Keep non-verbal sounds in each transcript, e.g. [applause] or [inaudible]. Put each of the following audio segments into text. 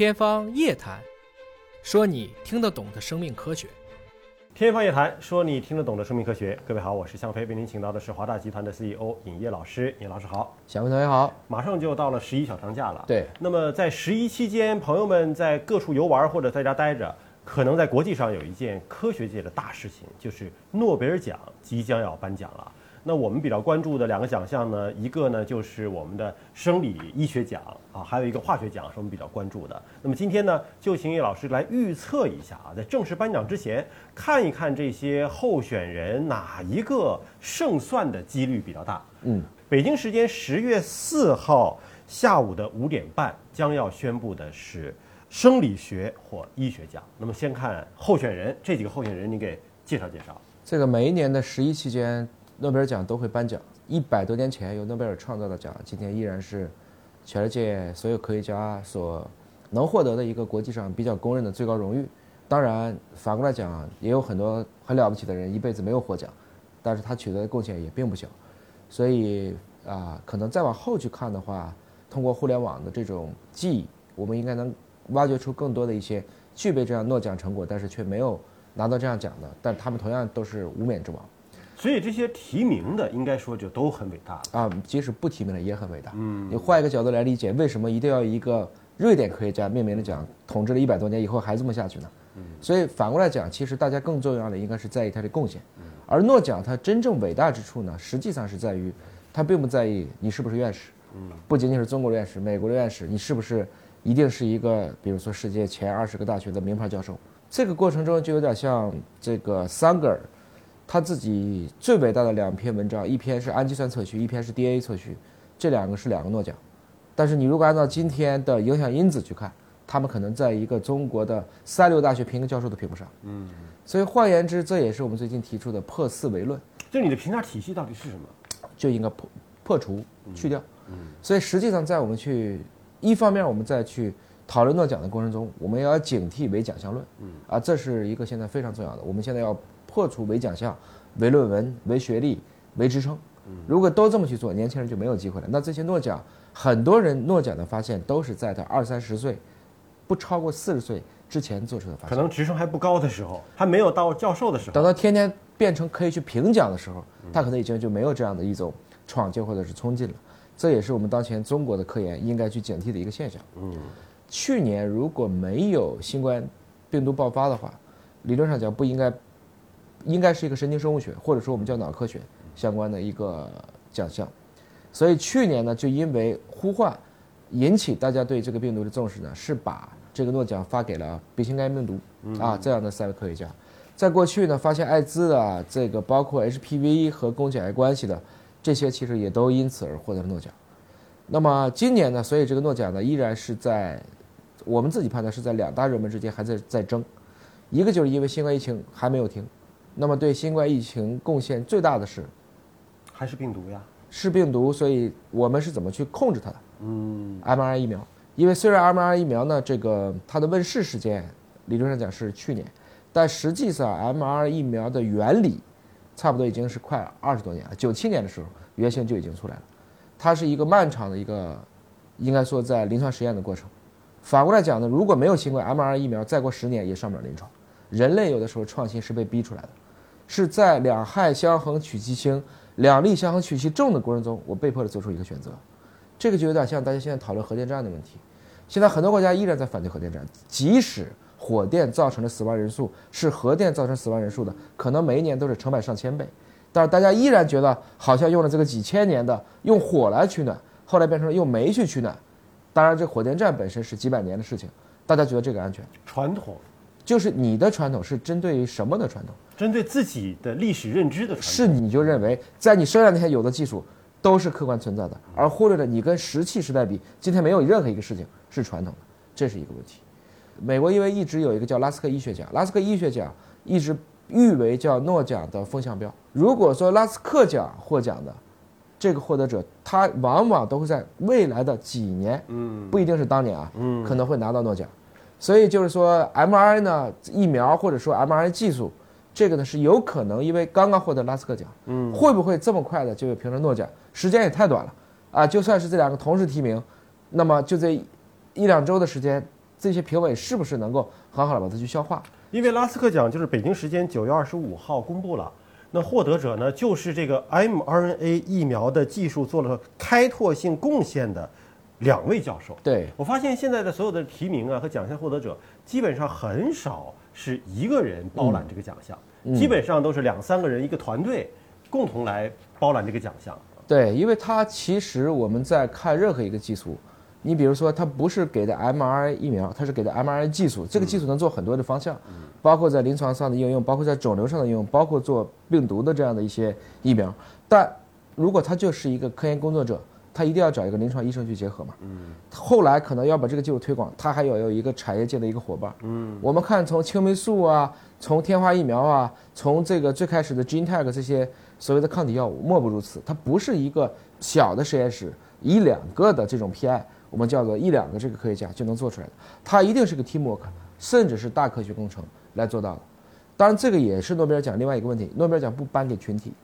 天方夜谭，说你听得懂的生命科学。天方夜谭，说你听得懂的生命科学。各位好，我是向飞，为您请到的是华大集团的 CEO 尹烨老师。尹老师好，小飞同学好。马上就到了十一小长假了。对，那么在十一期间，朋友们在各处游玩或者在家待着，可能在国际上有一件科学界的大事情，就是诺贝尔奖即将要颁奖了。那我们比较关注的两个奖项呢，一个呢就是我们的生理医学奖啊，还有一个化学奖是我们比较关注的。那么今天呢，就请叶老师来预测一下啊，在正式颁奖之前，看一看这些候选人哪一个胜算的几率比较大。嗯，北京时间十月四号下午的五点半将要宣布的是生理学或医学奖。那么先看候选人，这几个候选人你给介绍介绍。这个每一年的十一期间。诺贝尔奖都会颁奖，一百多年前由诺贝尔创造的奖，今天依然是全世界所有科学家所能获得的一个国际上比较公认的最高荣誉。当然，反过来讲，也有很多很了不起的人一辈子没有获奖，但是他取得的贡献也并不小。所以啊，可能再往后去看的话，通过互联网的这种记忆，我们应该能挖掘出更多的一些具备这样诺奖成果，但是却没有拿到这样奖的，但他们同样都是无冕之王。所以这些提名的，应该说就都很伟大啊。即使不提名的也很伟大。嗯，你换一个角度来理解，为什么一定要一个瑞典科学家命名的奖，统治了一百多年以后还这么下去呢？嗯，所以反过来讲，其实大家更重要的应该是在意他的贡献。而诺奖它真正伟大之处呢，实际上是在于，它并不在意你是不是院士。嗯，不仅仅是中国的院士、美国的院士，你是不是一定是一个，比如说世界前二十个大学的名牌教授？这个过程中就有点像这个桑格尔。他自己最伟大的两篇文章，一篇是氨基酸测序，一篇是 DNA 测序，这两个是两个诺奖。但是你如果按照今天的影响因子去看，他们可能在一个中国的三流大学评个教授都评不上。嗯，所以换言之，这也是我们最近提出的破四维论。就你的评价体系到底是什么？就应该破破除去掉。嗯，所以实际上在我们去一方面我们再去讨论诺奖的过程中，我们要警惕唯奖项论。嗯，啊，这是一个现在非常重要的。我们现在要。破除唯奖项、唯论文、唯学历、唯职称，如果都这么去做，年轻人就没有机会了。那这些诺奖，很多人诺奖的发现都是在他二三十岁，不超过四十岁之前做出的发现。可能职称还不高的时候，还没有到教授的时候。等到天天变成可以去评奖的时候，他可能已经就没有这样的一种闯劲或者是冲劲了。这也是我们当前中国的科研应该去警惕的一个现象。嗯，去年如果没有新冠病毒爆发的话，理论上讲不应该。应该是一个神经生物学，或者说我们叫脑科学相关的一个奖项，所以去年呢，就因为呼唤引起大家对这个病毒的重视呢，是把这个诺奖发给了丙型肝炎病毒啊这样的三位科学家。在过去呢，发现艾滋啊，这个包括 HPV 和宫颈癌关系的这些，其实也都因此而获得了诺奖。那么今年呢，所以这个诺奖呢，依然是在我们自己判断是在两大热门之间还在在争，一个就是因为新冠疫情还没有停。那么对新冠疫情贡献最大的是，还是病毒呀？是病毒，所以我们是怎么去控制它的？嗯，mRNA 疫苗，因为虽然 mRNA 疫苗呢，这个它的问世时间理论上讲是去年，但实际上 mRNA 疫苗的原理，差不多已经是快二十多年了。九七年的时候，原型就已经出来了，它是一个漫长的一个，应该说在临床实验的过程。反过来讲呢，如果没有新冠 mRNA 疫苗，再过十年也上不了临床。人类有的时候创新是被逼出来的。是在两害相衡取其轻，两利相衡取其重的过程中，我被迫的做出一个选择，这个就有点像大家现在讨论核电站的问题。现在很多国家依然在反对核电站，即使火电造成的死亡人数是核电造成死亡人数的，可能每一年都是成百上千倍，但是大家依然觉得好像用了这个几千年的用火来取暖，后来变成了用煤去取暖。当然，这火电站本身是几百年的事情，大家觉得这个安全？传统。就是你的传统是针对于什么的传统？针对自己的历史认知的传统。是你就认为在你生下那天有的技术都是客观存在的，而忽略了你跟石器时代比，今天没有任何一个事情是传统的，这是一个问题。美国因为一直有一个叫拉斯克医学奖，拉斯克医学奖一直誉为叫诺奖的风向标。如果说拉斯克奖获奖的这个获得者，他往往都会在未来的几年，嗯，不一定是当年啊，嗯，可能会拿到诺奖。所以就是说，mRNA 呢疫苗或者说 mRNA 技术，这个呢是有可能，因为刚刚获得拉斯克奖，嗯，会不会这么快的就有评成诺奖？时间也太短了，啊，就算是这两个同时提名，那么就这一两周的时间，这些评委是不是能够很好的把它去消化。因为拉斯克奖就是北京时间九月二十五号公布了，那获得者呢就是这个 mRNA 疫苗的技术做了开拓性贡献的两位教授。对，我发现现在的所有的提名啊和奖项获得者，基本上很少是一个人包揽这个奖项，基本上都是两三个人一个团队共同来包揽这个奖项。对，因为它其实我们在看任何一个技术，你比如说它不是给的 mRNA 疫苗，它是给的 mRNA 技术，这个技术能做很多的方向，包括在临床上的应用，包括在肿瘤上的应用，包括做病毒的这样的一些疫苗。但如果他就是一个科研工作者，他一定要找一个临床医生去结合嘛。嗯。后来可能要把这个技术推广，他还要有一个产业界的一个伙伴。嗯。我们看从青霉素啊，从天花疫苗啊，从这个最开始的 GeneTag 这些所谓的抗体药物，莫不如此。它不是一个小的实验室一两个的这种 PI，我们叫做一两个这个科学家就能做出来的，它一定是个 teamwork，甚至是大科学工程来做到的。当然，这个也是诺贝尔奖另外一个问题，诺贝尔奖不颁给群体。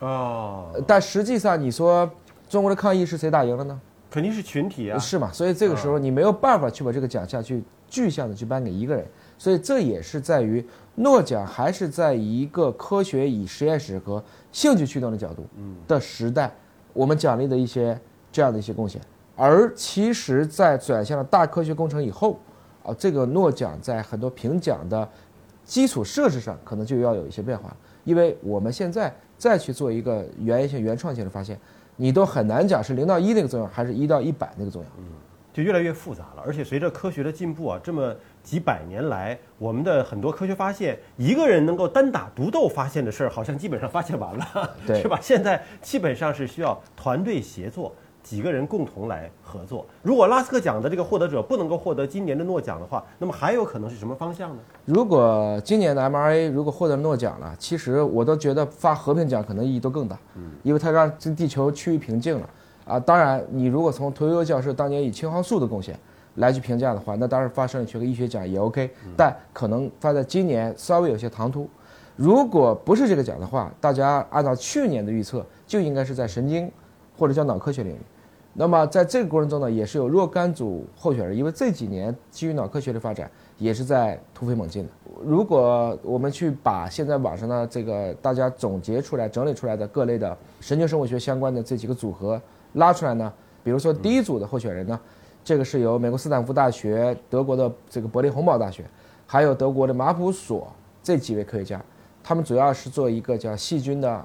哦，但实际上，你说中国的抗疫是谁打赢了呢？肯定是群体啊。是嘛？所以这个时候你没有办法去把这个奖项去具象的去颁给一个人，所以这也是在于诺奖还是在一个科学以实验室和兴趣驱动的角度的时代，我们奖励的一些这样的一些贡献。而其实，在转向了大科学工程以后，啊，这个诺奖在很多评奖的基础设施上可能就要有一些变化，因为我们现在再去做一个原性、原创性的发现，你都很难讲是零到一那个作用，还是一到一百那个作用。就越来越复杂了。而且随着科学的进步啊，这么几百年来，我们的很多科学发现，一个人能够单打独斗发现的事儿，好像基本上发现完了，对 [laughs] 是吧？现在基本上是需要团队协作。几个人共同来合作。如果拉斯克奖的这个获得者不能够获得今年的诺奖的话，那么还有可能是什么方向呢？如果今年的 mRNA 如果获得诺奖了，其实我都觉得发和平奖可能意义都更大，嗯，因为它让这地球趋于平静了啊。当然，你如果从屠呦呦教授当年以青蒿素的贡献来去评价的话，那当然发生理学和医学奖也 OK，但可能发在今年稍微有些唐突。如果不是这个奖的话，大家按照去年的预测，就应该是在神经或者叫脑科学领域。那么在这个过程中呢，也是有若干组候选人，因为这几年基于脑科学的发展也是在突飞猛进的。如果我们去把现在网上的这个大家总结出来、整理出来的各类的神经生物学相关的这几个组合拉出来呢，比如说第一组的候选人呢，这个是由美国斯坦福大学、德国的这个柏林洪堡大学，还有德国的马普所这几位科学家，他们主要是做一个叫细菌的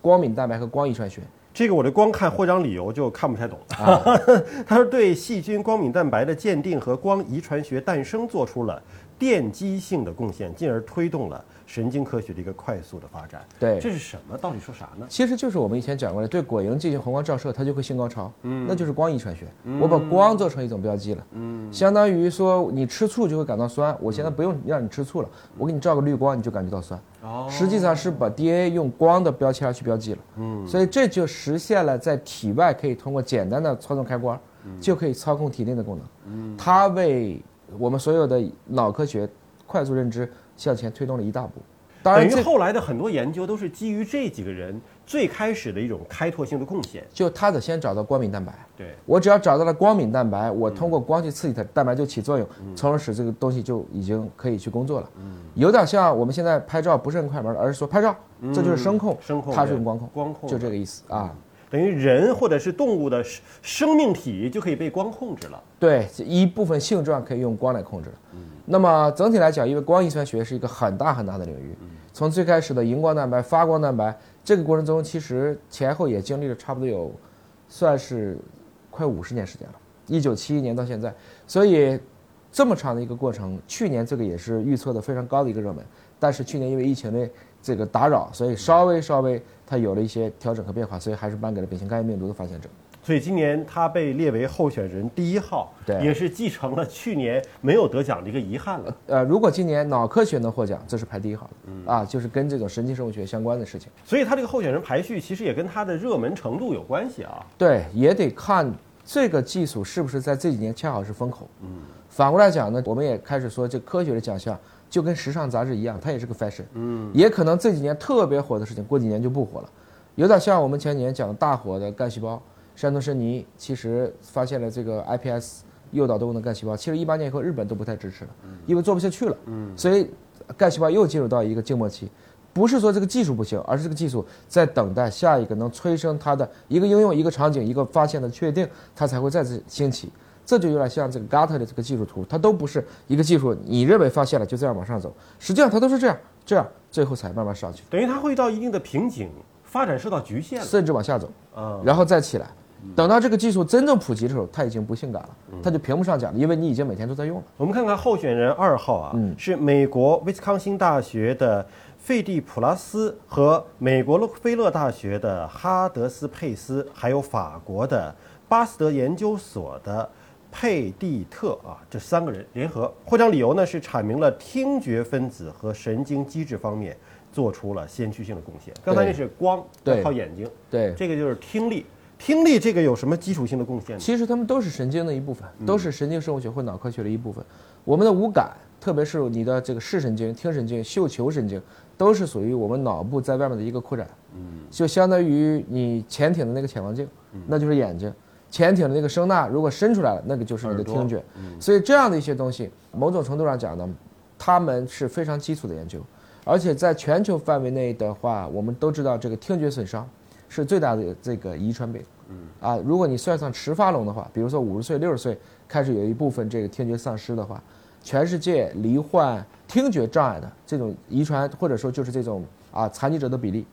光敏蛋白和光遗传学。这个我这光看获奖理由就看不太懂。啊 [laughs] 他说对细菌光敏蛋白的鉴定和光遗传学诞生做出了奠基性的贡献，进而推动了神经科学的一个快速的发展。对，这是什么？到底说啥呢？其实就是我们以前讲过的，对果蝇进行红光照射，它就会性高潮。嗯，那就是光遗传学。我把光做成一种标记了。嗯，相当于说你吃醋就会感到酸，我现在不用让你吃醋了，我给你照个绿光，你就感觉到酸。哦，实际上是把 DNA 用光的标签去标记了。嗯，所以这就实现了在体外可以通过简单的操纵开关，就可以操控体内的功能。嗯，它为我们所有的脑科学快速认知向前推动了一大步。当然，等于后来的很多研究都是基于这几个人最开始的一种开拓性的贡献。就他得先找到光敏蛋白。对，我只要找到了光敏蛋白，我通过光去刺激它，蛋白就起作用，从而使这个东西就已经可以去工作了。嗯，有点像我们现在拍照不是很快门，而是说拍照，这就是声控，声控，它是用光控，光控，就这个意思啊。等于人或者是动物的生生命体就可以被光控制了。对，一部分性状可以用光来控制。嗯，那么整体来讲，因为光遗传学是一个很大很大的领域，从最开始的荧光蛋白、发光蛋白，这个过程中其实前后也经历了差不多有，算是快五十年时间了，一九七一年到现在，所以这么长的一个过程，去年这个也是预测的非常高的一个热门，但是去年因为疫情的这个打扰，所以稍微稍微它有了一些调整和变化，所以还是颁给了丙型肝炎病毒的发现者。所以今年他被列为候选人第一号，对也是继承了去年没有得奖的一个遗憾了。呃，如果今年脑科学能获奖，这是排第一号的，啊，就是跟这种神经生物学相关的事情。所以他这个候选人排序其实也跟他的热门程度有关系啊。对，也得看这个技术是不是在这几年恰好是风口。嗯，反过来讲呢，我们也开始说，这科学的奖项就跟时尚杂志一样，它也是个 fashion。嗯，也可能这几年特别火的事情，过几年就不火了，有点像我们前几年讲的大火的干细胞。山东申尼其实发现了这个 iPS 诱导多功能干细胞。其实一八年以后，日本都不太支持了，因为做不下去了。嗯，所以干细胞又进入到一个静默期。不是说这个技术不行，而是这个技术在等待下一个能催生它的一个应用、一个场景、一个发现的确定，它才会再次兴起。这就有点像这个 Gartner 的这个技术图，它都不是一个技术，你认为发现了就这样往上走，实际上它都是这样这样，最后才慢慢上去，等于它会到一定的瓶颈，发展受到局限了，甚至往下走，啊，然后再起来。等到这个技术真正普及的时候，它已经不性感了，它就屏幕上讲了，因为你已经每天都在用了。我们看看候选人二号啊，嗯是美国威斯康星大学的费蒂普拉斯和美国洛克菲勒大学的哈德斯佩斯，还有法国的巴斯德研究所的佩蒂特啊，这三个人联合获奖理由呢是阐明了听觉分子和神经机制方面做出了先驱性的贡献。刚才那是光，对靠眼睛，对，这个就是听力。听力这个有什么基础性的贡献？其实它们都是神经的一部分，都是神经生物学或脑科学的一部分。我们的五感，特别是你的这个视神经、听神经、嗅球神经，都是属于我们脑部在外面的一个扩展。嗯，就相当于你潜艇的那个潜望镜，那就是眼睛；潜艇的那个声呐，如果伸出来了，那个就是你的听觉。所以这样的一些东西，某种程度上讲呢，它们是非常基础的研究，而且在全球范围内的话，我们都知道这个听觉损伤是最大的这个遗传病。啊，如果你算上迟发聋的话，比如说五十岁、六十岁开始有一部分这个听觉丧失的话，全世界罹患听觉障碍的这种遗传或者说就是这种啊残疾者的比例，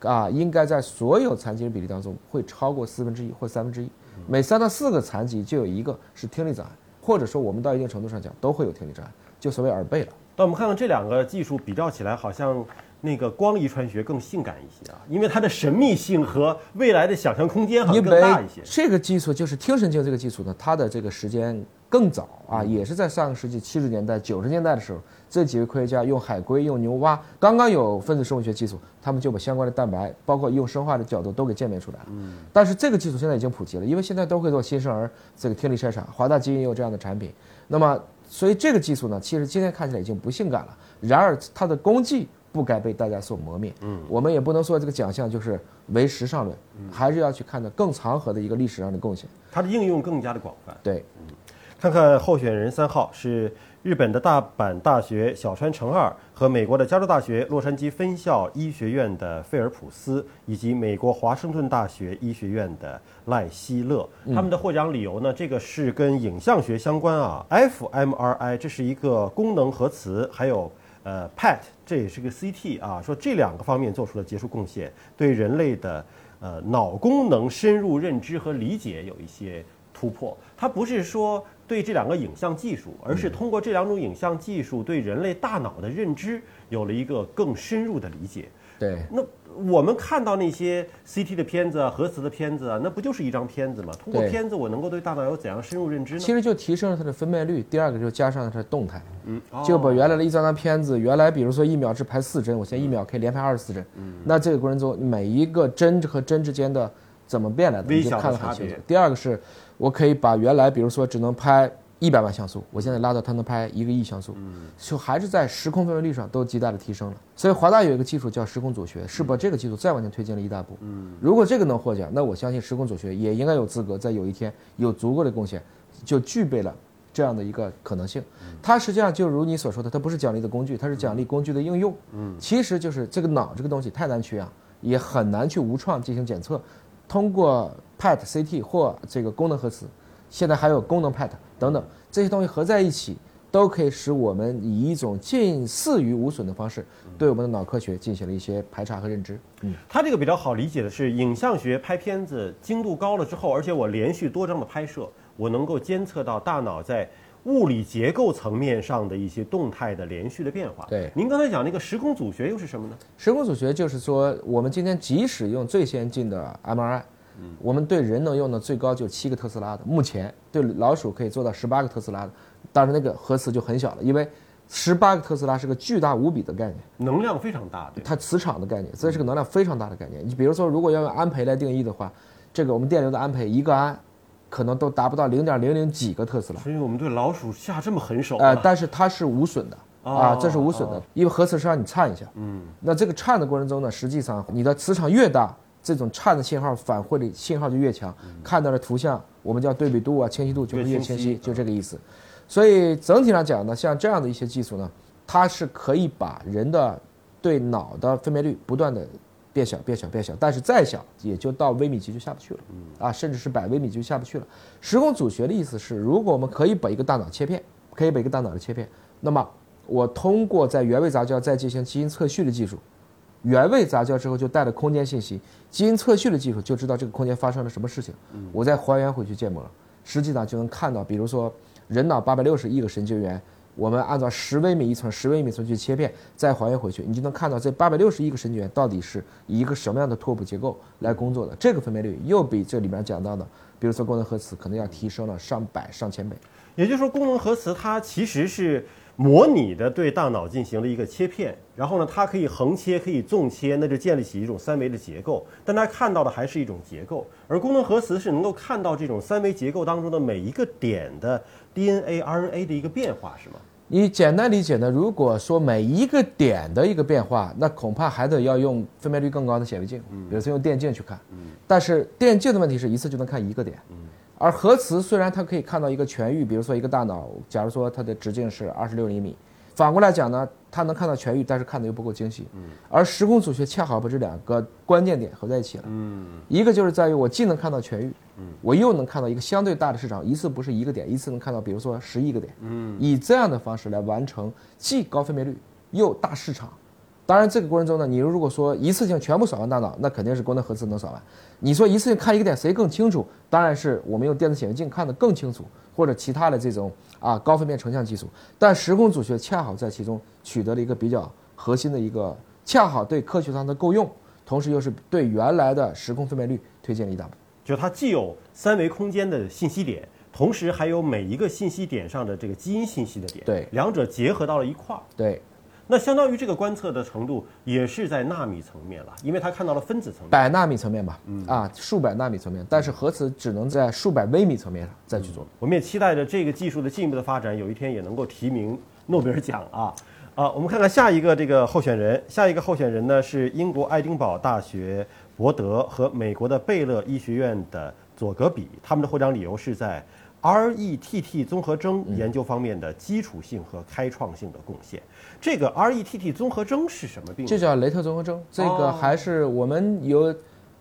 啊，应该在所有残疾人比例当中会超过四分之一或三分之一，每三到四个残疾就有一个是听力障碍，或者说我们到一定程度上讲都会有听力障碍，就所谓耳背了。那我们看看这两个技术比较起来，好像那个光遗传学更性感一些啊，因为它的神秘性和未来的想象空间好像更大一些。这个技术就是听神经这个技术呢，它的这个时间更早啊，也是在上个世纪七十年代、九十年代的时候，这几位科学家用海龟、用牛蛙，刚刚有分子生物学技术，他们就把相关的蛋白，包括用生化的角度都给鉴别出来了。嗯，但是这个技术现在已经普及了，因为现在都会做新生儿这个听力筛查，华大基因也有这样的产品。那么，所以这个技术呢，其实今天看起来已经不性感了，然而它的功绩。不该被大家所磨灭，嗯，我们也不能说这个奖项就是唯时尚论，还是要去看的更长河的一个历史上的贡献。它的应用更加的广泛。对，看看候选人三号是日本的大阪大学小川诚二和美国的加州大学洛杉矶分校医学院的费尔普斯，以及美国华盛顿大学医学院的赖希勒。他们的获奖理由呢，这个是跟影像学相关啊，fMRI 这是一个功能核磁，还有。呃，PET 这也是个 CT 啊，说这两个方面做出了杰出贡献，对人类的呃脑功能深入认知和理解有一些突破。它不是说对这两个影像技术，而是通过这两种影像技术对人类大脑的认知有了一个更深入的理解。对，那我们看到那些 CT 的片子啊、核磁的片子啊，那不就是一张片子吗？通过片子，我能够对大脑有怎样深入认知呢？其实就提升了它的分辨率。第二个就加上了它的动态，嗯，就把哦原来的一张张片子，原来比如说一秒只拍四帧，我现在一秒可以连拍二十四帧。嗯，那这个过程中每一个帧和帧之间的怎么变来的，你就看得很清楚。第二个是，我可以把原来比如说只能拍一百万像素，我现在拉到它能拍一个亿像素，嗯就还是在时空分辨率上都极大的提升了。所以华大有一个技术叫时空组学，是把这个技术再往前推进了一大步。嗯，如果这个能获奖，那我相信时空组学也应该有资格在有一天有足够的贡献，就具备了这样的一个可能性。它实际上就如你所说的，它不是奖励的工具，它是奖励工具的应用。嗯，其实就是这个脑这个东西太难取养，也很难去无创进行检测。通过 PET、CT 或这个功能核磁，现在还有功能 PET 等等这些东西合在一起，都可以使我们以一种近似于无损的方式，对我们的脑科学进行了一些排查和认知。嗯，它这个比较好理解的是，影像学拍片子精度高了之后，而且我连续多张的拍摄，我能够监测到大脑在物理结构层面上的一些动态的连续的变化。对您刚才讲那个时空组学又是什么呢？时空组学就是说，我们今天即使用最先进的 MRI，我们对人能用的最高就七个特斯拉的，目前对老鼠可以做到十八个特斯拉的，当然那个核磁就很小了，因为十八个特斯拉是个巨大无比的概念。能量非常大，的。它磁场的概念，所以是个能量非常大的概念。你比如说，如果要用安培来定义的话，这个我们电流的安培一个安，可能都达不到零点零零几个特斯拉。所以我们对老鼠下这么狠手呃，啊，但是它是无损的啊，这是无损的，因为核磁是让你颤一下。嗯，那这个颤的过程中呢，实际上你的磁场越大，这种差的信号反馈的信号就越强，看到的图像我们叫对比度啊、清晰度就会越越清晰清晰，就这个意思。所以整体上讲呢，像这样的一些技术呢，它是可以把人的对脑的分辨率不断的变小、变小、变小，但是再小也就到微米级就下不去了，啊，甚至是百微米级就下不去了。时空组学的意思是，如果我们可以把一个大脑切片，可以把一个大脑的切片，那么我通过在原位杂交再进行基因测序的技术，原位杂交之后就带了空间信息，基因测序的技术就知道这个空间发生了什么事情，我再还原回去建模，实际上就能看到，比如说人脑八百六十亿个神经元，我们按照十微米一层、十微米一层去切片，再还原回去，你就能看到这八百六十亿个神经元到底是以一个什么样的拓扑结构来工作的。这个分辨率又比这里面讲到的，比如说功能核磁，可能要提升了上百、上千倍。也就是说，功能核磁它其实是模拟的对大脑进行了一个切片，然后呢，它可以横切，可以纵切，那就建立起一种三维的结构。但它看到的还是一种结构，而功能核磁是能够看到这种三维结构当中的每一个点的 DNA、RNA 的一个变化，是吗？你简单理解呢，如果说每一个点的一个变化，那恐怕还得要用分辨率更高的显微镜，比如说用电镜去看。但是电镜的问题是一次就能看一个点，而核磁虽然它可以看到一个全域，比如说一个大脑，假如说它的直径是二十六厘米，反过来讲呢，它能看到全域，但是看的又不够精细。而时空组学恰好把这两个关键点合在一起了。一个就是在于我既能看到全域，我又能看到一个相对大的市场，一次不是一个点，一次能看到比如说十亿个点。以这样的方式来完成既高分辨率又大市场。当然，这个过程中呢，你如果说一次性全部扫完大脑，那肯定是功能核磁能扫完。你说一次性看一个点谁更清楚？当然是我们用电子显微镜看得更清楚，或者其他的这种啊高分辨成像技术。但时空组学恰好在其中取得了一个比较核心的一个，恰好对科学上的够用，同时又是对原来的时空分辨率推进了一大步。就它既有三维空间的信息点，同时还有每一个信息点上的这个基因信息的点，对两者结合到了一块儿。对，那相当于这个观测的程度也是在纳米层面了，因为它看到了分子层面。百纳米层面吧，啊，数百纳米层面，但是核磁只能在数百微米层面上再去做。我们也期待着这个技术的进一步的发展，有一天也能够提名诺贝尔奖啊！啊，我们看看下一个这个候选人，下一个候选人呢是英国爱丁堡大学伯德和美国的贝勒医学院的佐格比，他们的获奖理由是在 RETT 综合征研究方面的基础性和开创性的贡献。这个 RETT 综合征是什么病？这叫雷特综合征，这个哦还是我们有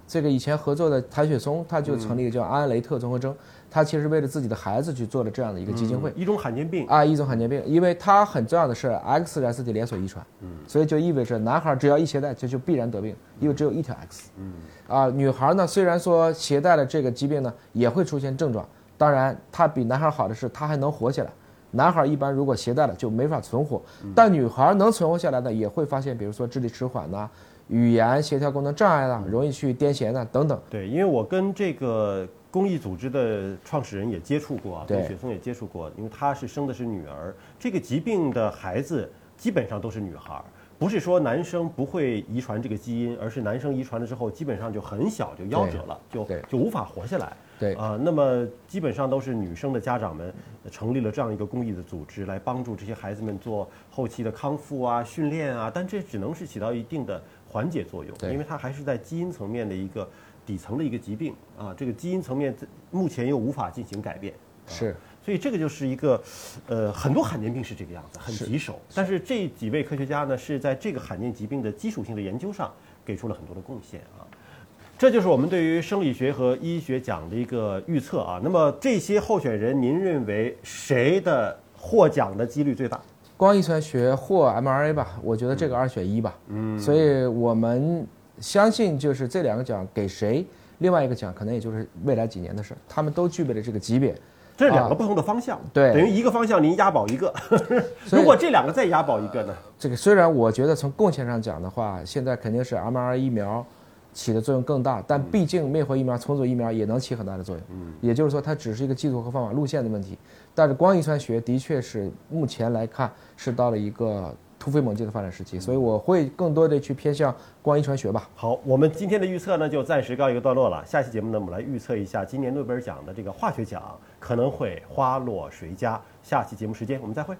这个以前合作的谭雪松，他就成立一个叫安雷特综合征，他其实为了自己的孩子去做了这样的一个基金会。一种罕见病。啊，一种罕见病，因为它很重要的是 X 染色体连锁遗传，嗯所以就意味着男孩只要一携带，这就必然得病，因为只有一条 X 嗯。啊，女孩呢，虽然说携带了这个疾病呢，也会出现症状，当然它比男孩好的是，它还能活下来。男孩一般如果携带了就没法存活，但女孩能存活下来的，也会发现，比如说智力迟缓呐、语言协调功能障碍啦、容易去癫痫呐等等。对，因为我跟这个公益组织的创始人也接触过跟雪松也接触过，因为她是生的是女儿，这个疾病的孩子基本上都是女孩儿，不是说男生不会遗传这个基因，而是男生遗传了之后，基本上就很小就夭折了，就就无法活下来。对啊、那么基本上都是女生的家长们呃成立了这样一个公益的组织，来帮助这些孩子们做后期的康复啊、训练啊，但这只能是起到一定的缓解作用，因为它还是在基因层面的一个底层的一个疾病啊，这个基因层面目前又无法进行改变。是，所以这个就是一个，呃，很多罕见病是这个样子，很棘手。但是这几位科学家呢，是在这个罕见疾病的基础性的研究上给出了很多的贡献啊。这就是我们对于生理学和医学奖的一个预测啊。那么这些候选人，您认为谁的获奖的几率最大？光遗传学或 mRNA 吧，我觉得这个二选一吧。嗯，所以我们相信就是这两个奖给谁，另外一个奖可能也就是未来几年的事儿。他们都具备了这个级别。啊这是两个不同的方向，对等于一个方向您押宝一个。[laughs] 如果这两个再押宝一个呢？这个虽然我觉得从贡献上讲的话，现在肯定是 mRNA 疫苗起的作用更大，但毕竟灭活疫苗、重组疫苗也能起很大的作用。嗯，也就是说，它只是一个技术和方法路线的问题。但是光遗传学的确是目前来看是到了一个突飞猛进的发展时期，所以我会更多的去偏向光遗传学吧。好，我们今天的预测呢就暂时告一个段落了。下期节目呢，我们来预测一下今年诺贝尔奖的这个化学奖可能会花落谁家。下期节目时间我们再会。